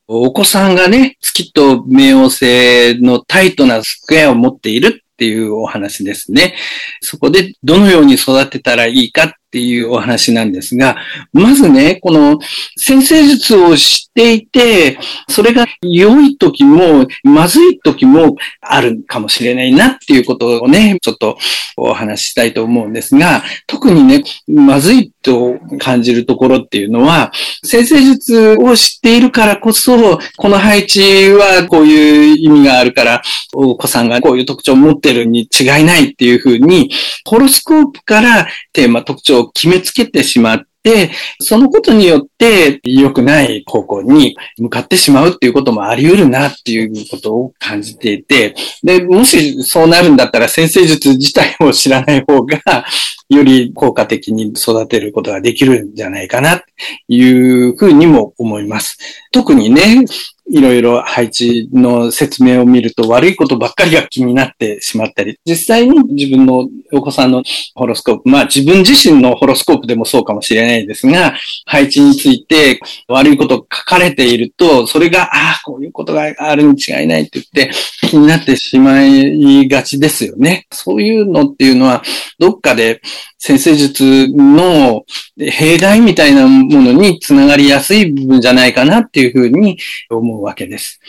お子さんがね、月と冥王星のタイトなスクエアを持っているっていうお話ですね。そこでどのように育てたらいいかっっていうお話なんですが、まずね、この先生術を知っていて、それが良い時も、まずい時もあるかもしれないなっていうことをね、ちょっとお話ししたいと思うんですが、特にね、まずいと感じるところっていうのは、先生術を知っているからこそ、この配置はこういう意味があるから、お子さんがこういう特徴を持ってるに違いないっていうふうに、ホロスコープからテーマ特徴を決めつけてしまっで、そのことによって良くない方向に向かってしまうっていうこともあり得るなっていうことを感じていて、で、もしそうなるんだったら先生術自体を知らない方が、より効果的に育てることができるんじゃないかな、というふうにも思います。特にね、いろいろ配置の説明を見ると悪いことばっかりが気になってしまったり、実際に自分のお子さんのホロスコープ、まあ自分自身のホロスコープでもそうかもしれないですが、配置について悪いこと書かれていると、それが、ああ、こういうことがあるに違いないって言って気になってしまいがちですよね。そういうのっていうのは、どっかで先生術の弊害みたいなものにつながりやすい部分じゃないかなっていうふうに思うわけです。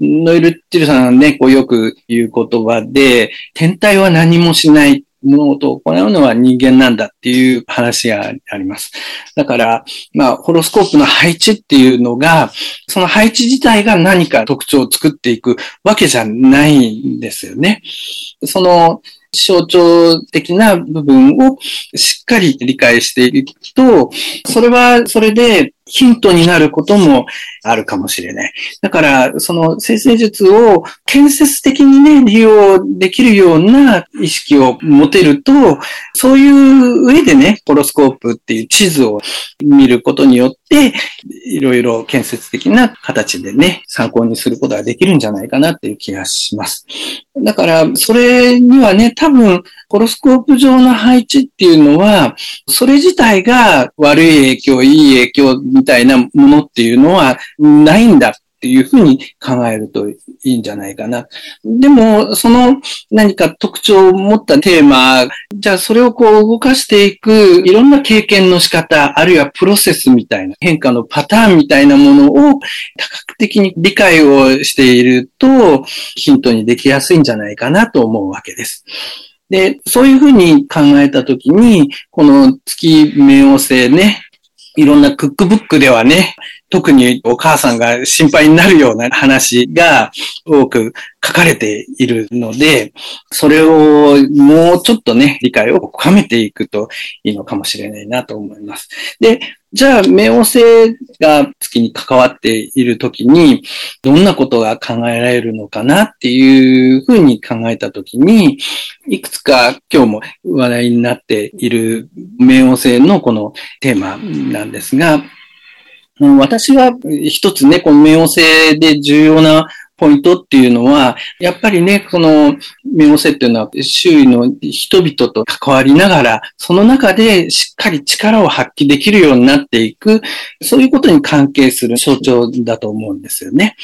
ノイル・ティルさんね、こうよく言う言葉で、天体は何もしない物事を行うのは人間なんだっていう話があります。だから、まあ、ホロスコープの配置っていうのが、その配置自体が何か特徴を作っていくわけじゃないんですよね。その、象徴的な部分をしっかり理解していくと、それはそれでヒントになることもあるかもしれない。だから、その生成術を建設的にね、利用できるような意識を持てると、そういう上でね、ホロスコープっていう地図を見ることによって、いろいろ建設的な形でね、参考にすることができるんじゃないかなっていう気がします。だから、それにはね、多分、ホロスコープ上の配置っていうのは、それ自体が悪い影響、いい影響みたいなものっていうのはないんだっていうふうに考えるといいんじゃないかな。でも、その何か特徴を持ったテーマ、じゃあそれをこう動かしていくいろんな経験の仕方、あるいはプロセスみたいな変化のパターンみたいなものを多角的に理解をしているとヒントにできやすいんじゃないかなと思うわけです。で、そういうふうに考えたときに、この月冥王星ね、いろんなクックブックではね、特にお母さんが心配になるような話が多く書かれているので、それをもうちょっとね、理解を深めていくといいのかもしれないなと思います。で、じゃあ、冥王星が月に関わっているときに、どんなことが考えられるのかなっていうふうに考えたときに、いくつか今日も話題になっている冥王星のこのテーマなんですが、私は一つね、この冥王星で重要なポイントっていうのは、やっぱりね、この冥王星っていうのは周囲の人々と関わりながら、その中でしっかり力を発揮できるようになっていく、そういうことに関係する象徴だと思うんですよね。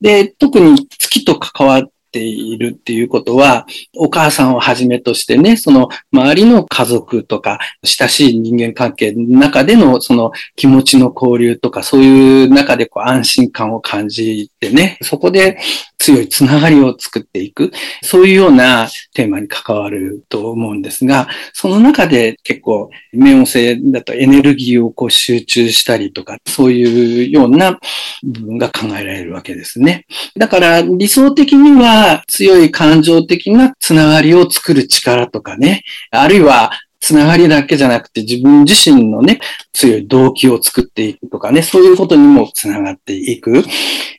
で、特に月と関わっているっていうことは、お母さんをはじめとしてね、その周りの家族とか、親しい人間関係の中でのその気持ちの交流とか、そういう中でこう安心感を感じてね、そこで強いつながりを作っていく、そういうようなテーマに関わると思うんですが、その中で結構、冥王星だとエネルギーをこう集中したりとか、そういうような部分が考えられるわけですね。だから理想的には強い感情的なつながりを作る力とかね、あるいはつながりだけじゃなくて自分自身のね、強い動機を作っていくとかね、そういうことにもつながっていく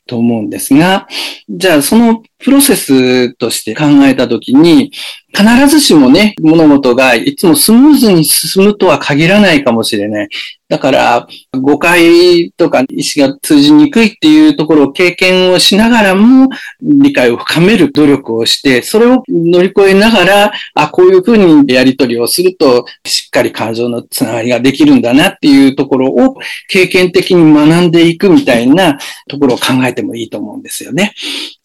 と思うんですが、じゃあそのプロセスとして考えたときに、必ずしもね、物事がいつもスムーズに進むとは限らないかもしれない。だから、誤解とか意思が通じにくいっていうところを経験をしながらも、理解を深める努力をして、それを乗り越えながら、あ、こういうふうにやり取りをすると、しっかり感情のつながりができるんだなっていうところを経験的に学んでいくみたいなところを考えてもいいと思うんですよね。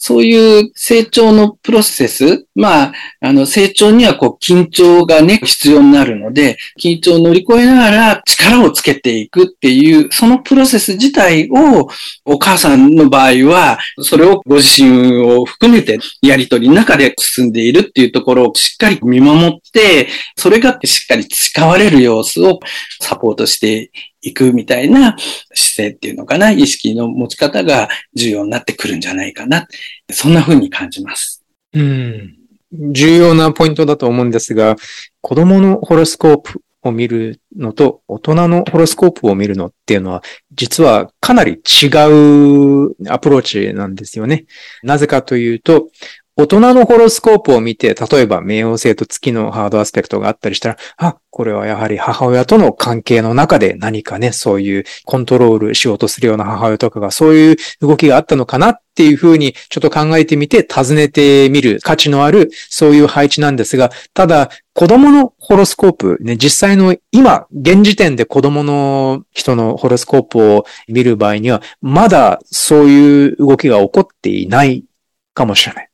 そういう成長のプロセス、まあ、あの、成長にはこう、緊張がね、必要になるので、緊張を乗り越えながら力をつけていくっていう、そのプロセス自体を、お母さんの場合は、それをご自身を含めてやりとりの中で進んでいるっていうところをしっかり見守って、それがしっかり培われる様子をサポートしていくみたいな姿勢っていうのかな、意識の持ち方が重要になってくるんじゃないかな。そんな風に感じます。うん。重要なポイントだと思うんですが、子供のホロスコープを見るのと大人のホロスコープを見るのっていうのは、実はかなり違うアプローチなんですよね。なぜかというと、大人のホロスコープを見て、例えば冥王星と月のハードアスペクトがあったりしたら、あ、これはやはり母親との関係の中で何かね、そういうコントロールしようとするような母親とかがそういう動きがあったのかなっていうふうにちょっと考えてみて尋ねてみる価値のあるそういう配置なんですが、ただ子供のホロスコープ、ね、実際の今、現時点で子供の人のホロスコープを見る場合には、まだそういう動きが起こっていないかもしれない。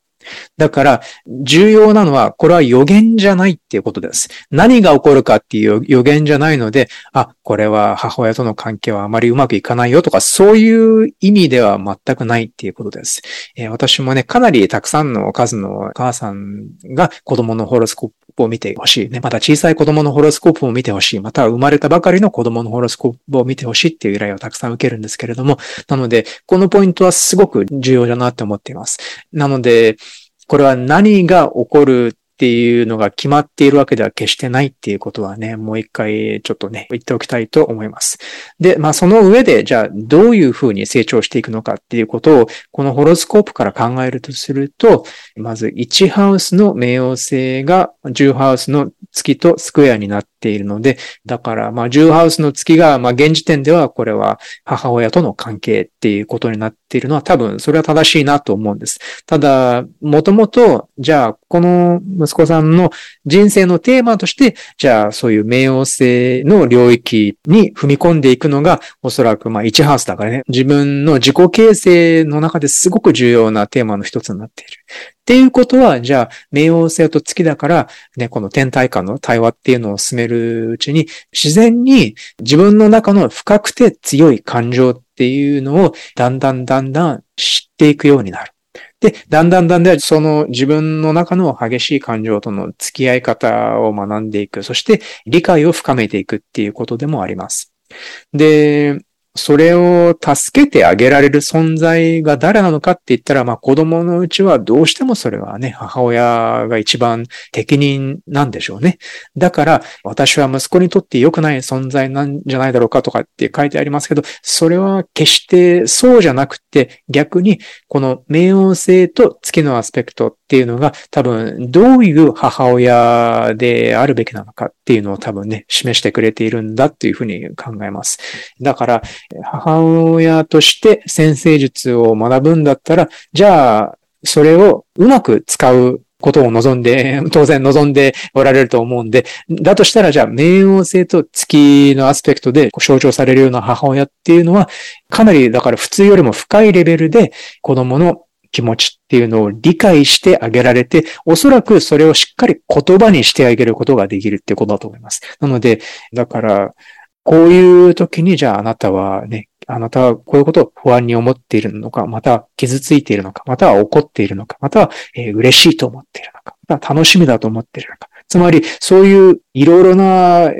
だから、重要なのは、これは予言じゃないっていうことです。何が起こるかっていう予言じゃないので、あ、これは母親との関係はあまりうまくいかないよとか、そういう意味では全くないっていうことです。えー、私もね、かなりたくさんの数のお母さんが子供のホロスコープを見てほしい。ね、また小さい子供のホロスコープを見てほしい。または生まれたばかりの子供のホロスコープを見てほしいっていう依頼をたくさん受けるんですけれども、なので、このポイントはすごく重要だなって思っています。なので、これは何が起こるっていうのが決まっているわけでは決してないっていうことはね、もう一回ちょっとね、言っておきたいと思います。で、まあその上で、じゃあどういうふうに成長していくのかっていうことを、このホロスコープから考えるとすると、まず1ハウスの冥王星が10ハウスの月とスクエアになっているので、だからまあ10ハウスの月が、まあ現時点ではこれは母親との関係っていうことになっているのは多分それは正しいなと思うんです。ただ、もともと、じゃあこの息子さんの人生のテーマとして、じゃあそういう冥王性の領域に踏み込んでいくのが、おそらくまあ1ハウスだからね、自分の自己形成の中ですごく重要なテーマの一つになっている。っていうことは、じゃあ、冥王星と月だから、ね、この天体間の対話っていうのを進めるうちに、自然に自分の中の深くて強い感情っていうのを、だんだんだんだん知っていくようになる。で、だんだんだんだんその自分の中の激しい感情との付き合い方を学んでいく。そして理解を深めていくっていうことでもあります。で、それを助けてあげられる存在が誰なのかって言ったら、まあ子供のうちはどうしてもそれはね、母親が一番適任なんでしょうね。だから、私は息子にとって良くない存在なんじゃないだろうかとかって書いてありますけど、それは決してそうじゃなくて、逆にこの冥王星と月のアスペクトっていうのが多分どういう母親であるべきなのかっていうのを多分ね、示してくれているんだっていうふうに考えます。だから、母親として先生術を学ぶんだったら、じゃあ、それをうまく使うことを望んで、当然望んでおられると思うんで、だとしたらじゃあ、冥王星と月のアスペクトで象徴されるような母親っていうのは、かなりだから普通よりも深いレベルで子供の気持ちっていうのを理解してあげられて、おそらくそれをしっかり言葉にしてあげることができるってことだと思います。なので、だから、こういう時に、じゃああなたはね、あなたはこういうことを不安に思っているのか、また傷ついているのか、または怒っているのか、または、え、嬉しいと思っているのか、また楽しみだと思っているのか。つまり、そういういろいろな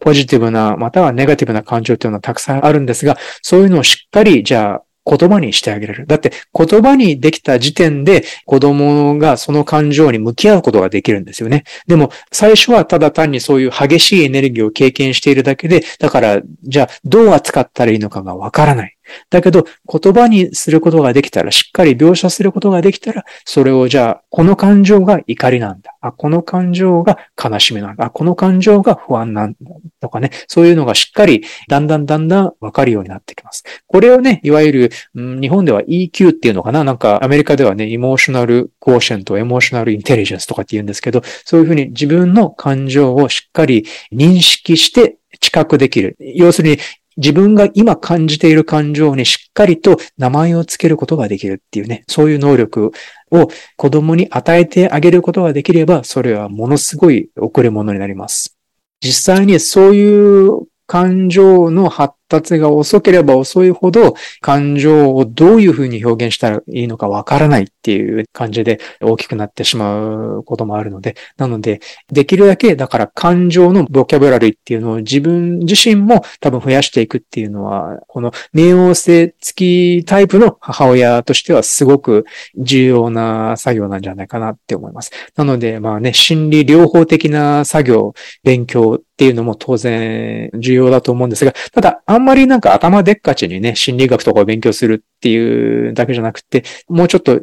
ポジティブな、またはネガティブな感情というのはたくさんあるんですが、そういうのをしっかり、じゃあ、言葉にしてあげれる。だって言葉にできた時点で子供がその感情に向き合うことができるんですよね。でも最初はただ単にそういう激しいエネルギーを経験しているだけで、だからじゃあどう扱ったらいいのかがわからない。だけど、言葉にすることができたら、しっかり描写することができたら、それをじゃあ、この感情が怒りなんだ。あ、この感情が悲しみなんだ。あ、この感情が不安なんだ。とかね、そういうのがしっかり、だんだんだんだんわかるようになってきます。これをね、いわゆる、うん、日本では EQ っていうのかななんか、アメリカではね、 emotional quotient、 emotional intelligence とかって言うんですけど、そういうふうに自分の感情をしっかり認識して知覚できる。要するに、自分が今感じている感情にしっかりと名前をつけることができるっていうね、そういう能力を子供に与えてあげることができれば、それはものすごい贈り物になります。実際にそういう感情の発達が遅ければ遅いほど感情をどういうふうに表現したらいいのかわからないっていう感じで大きくなってしまうこともあるので、なので、できるだけだから感情のボキャブラリーっていうのを自分自身も多分増やしていくっていうのは、この冥王星付きタイプの母親としてはすごく重要な作業なんじゃないかなって思います。なので、まあね、心理療法的な作業、勉強っていうのも当然重要だと思うんですが、ただ、あんんまりなんか頭でっかちにね、心理学とかを勉強するっていうだけじゃなくて、もうちょっと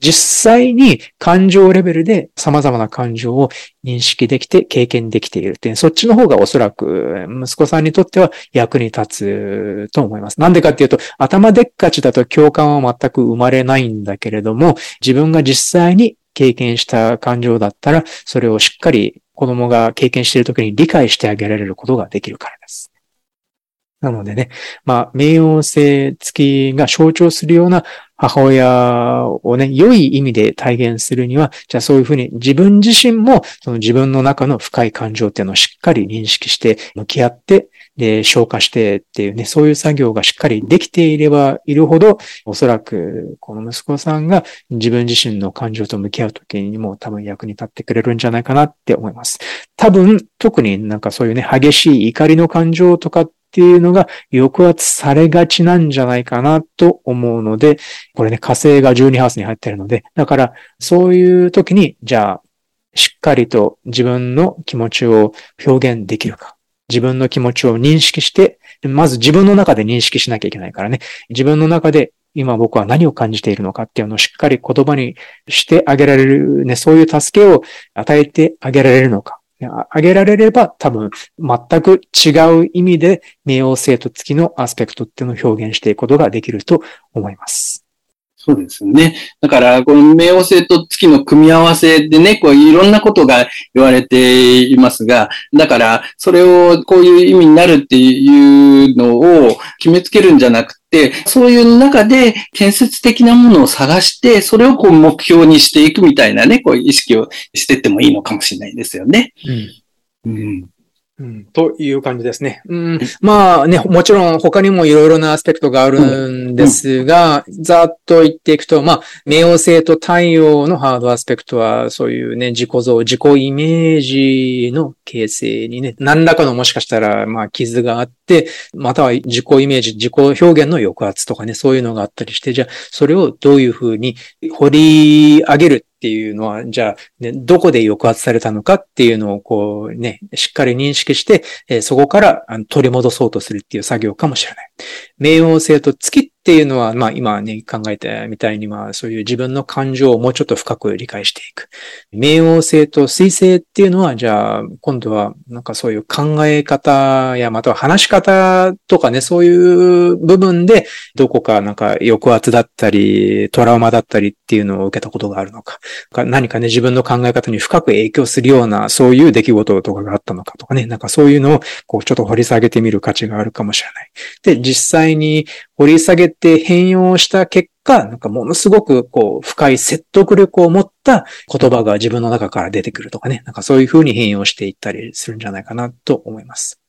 実際に感情レベルで様々な感情を認識できて経験できているっていう、そっちの方がおそらく息子さんにとっては役に立つと思います。なんでかっていうと、頭でっかちだと共感は全く生まれないんだけれども、自分が実際に経験した感情だったら、それをしっかり子供が経験している時に理解してあげられることができるからです。なのでね、まあ、冥王星付きが象徴するような母親をね、良い意味で体現するには、じゃあそういうふうに自分自身もその自分の中の深い感情っていうのをしっかり認識して向き合って、で、消化してっていうね、そういう作業がしっかりできていればいるほど、おそらくこの息子さんが自分自身の感情と向き合うときにも多分役に立ってくれるんじゃないかなって思います。多分、特になんかそういうね、激しい怒りの感情とかっっていうのが抑圧されがちなんじゃないかなと思うので、これね、火星が12ハウスに入ってるので、だからそういう時に、じゃあ、しっかりと自分の気持ちを表現できるか。自分の気持ちを認識して、まず自分の中で認識しなきゃいけないからね。自分の中で今僕は何を感じているのかっていうのをしっかり言葉にしてあげられる、ね、そういう助けを与えてあげられるのか。あげられれば多分全く違う意味で冥王星と月のアスペクトっていうのを表現していくことができると思います。そうですね。だから、この冥王星と月の組み合わせでね、こういろんなことが言われていますが、だから、それをこういう意味になるっていうのを決めつけるんじゃなくて、そういう中で建設的なものを探して、それをこう目標にしていくみたいなね、こう意識をしていってもいいのかもしれないですよね。うん。うんうん、という感じですね。うん、まあね、もちろん他にもいろいろなアスペクトがあるんですが、うんうん、ざっと言っていくと、まあ、冥王星と太陽のハードアスペクトは、そういうね、自己像、自己イメージの形成にね、何らかのもしかしたら、まあ、傷があって、または自己イメージ、自己表現の抑圧とかね、そういうのがあったりして、じゃあ、それをどういうふうに掘り上げるっていうのは、じゃあ、ね、どこで抑圧されたのかっていうのをこうね、しっかり認識して、えー、そこから取り戻そうとするっていう作業かもしれない。冥王星と月っていうのは、まあ今ね、考えたみたいに、まあそういう自分の感情をもうちょっと深く理解していく。冥王星と水星っていうのは、じゃあ今度はなんかそういう考え方やまたは話し方とかね、そういう部分でどこかなんか抑圧だったり、トラウマだったりっていうのを受けたことがあるのか。何かね、自分の考え方に深く影響するような、そういう出来事とかがあったのかとかね、なんかそういうのをこうちょっと掘り下げてみる価値があるかもしれない。で、実際に掘り下げて変容した結果、なんかものすごくこう深い説得力を持った言葉が自分の中から出てくるとかね、なんかそういう風に変容していったりするんじゃないかなと思います。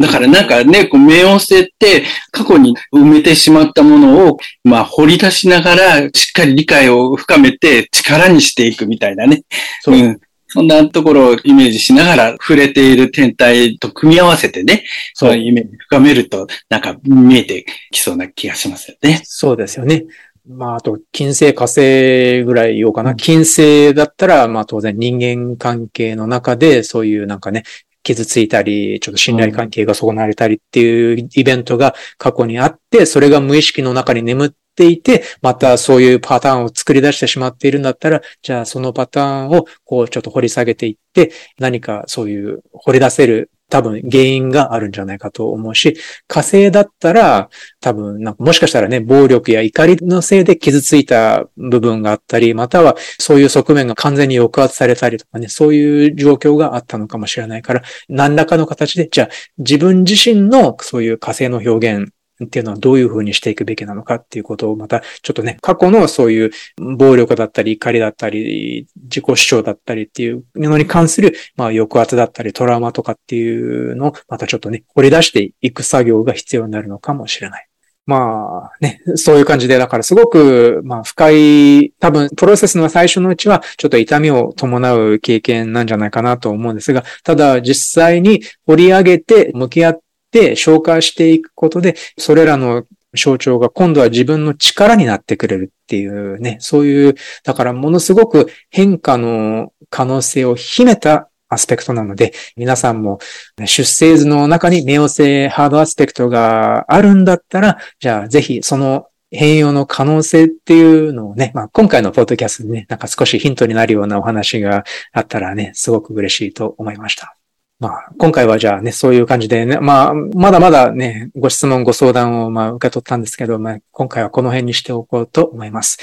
だからなんかね、こう冥王星って過去に埋めてしまったものを、まあ掘り出しながらしっかり理解を深めて力にしていくみたいなね。そう。うんそんなところをイメージしながら触れている天体と組み合わせてね、そういうイメージ深めると、なんか見えてきそうな気がしますよね。そうですよね。まあ、あと、金星、火星ぐらい言おうかな。金星だったら、まあ当然人間関係の中で、そういうなんかね、傷ついたり、ちょっと信頼関係が損なわれたりっていうイベントが過去にあって、それが無意識の中に眠っていて、またそういうパターンを作り出してしまっているんだったら、じゃあそのパターンをこうちょっと掘り下げていって、何かそういう掘り出せる多分原因があるんじゃないかと思うし、火星だったら多分なんかもしかしたらね、暴力や怒りのせいで傷ついた部分があったり、またはそういう側面が完全に抑圧されたりとかね、そういう状況があったのかもしれないから、何らかの形で、じゃあ自分自身のそういう火星の表現っていうのはどういうふうにしていくべきなのかっていうことをまたちょっとね、過去のそういう暴力だったり怒りだったり自己主張だったりっていうのに関するまあ抑圧だったりトラウマとかっていうのをまたちょっとね、掘り出していく作業が必要になるのかもしれない。まあね、そういう感じで、だからすごく、まあ深い、多分プロセスの最初のうちはちょっと痛みを伴う経験なんじゃないかなと思うんですが、ただ実際に掘り上げて向き合っって消化していくことで、それらの象徴が今度は自分の力になってくれるっていうね、そういう、だからものすごく変化の可能性を秘めたアスペクトなので、皆さんも出生図の中に冥王星ハードアスペクトがあるんだったら、じゃあぜひその変容の可能性っていうのをね、まあ今回のポッドキャストでね、なんか少しヒントになるようなお話があったらね、すごく嬉しいと思いました。まあ、今回はじゃあね、そういう感じでね、まあ、まだまだね、ご質問、ご相談をまあ受け取ったんですけど、まあ、今回はこの辺にしておこうと思います。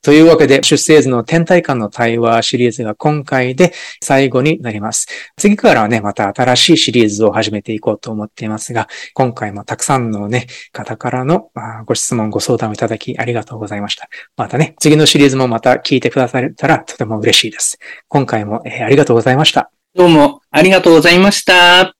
というわけで、出生図の天体観の対話シリーズが今回で最後になります。次からはね、また新しいシリーズを始めていこうと思っていますが、今回もたくさんのね、方からのご質問、ご相談をいただきありがとうございました。またね、次のシリーズもまた聞いてくださったらとても嬉しいです。今回も、え、ありがとうございました。どうもありがとうございました。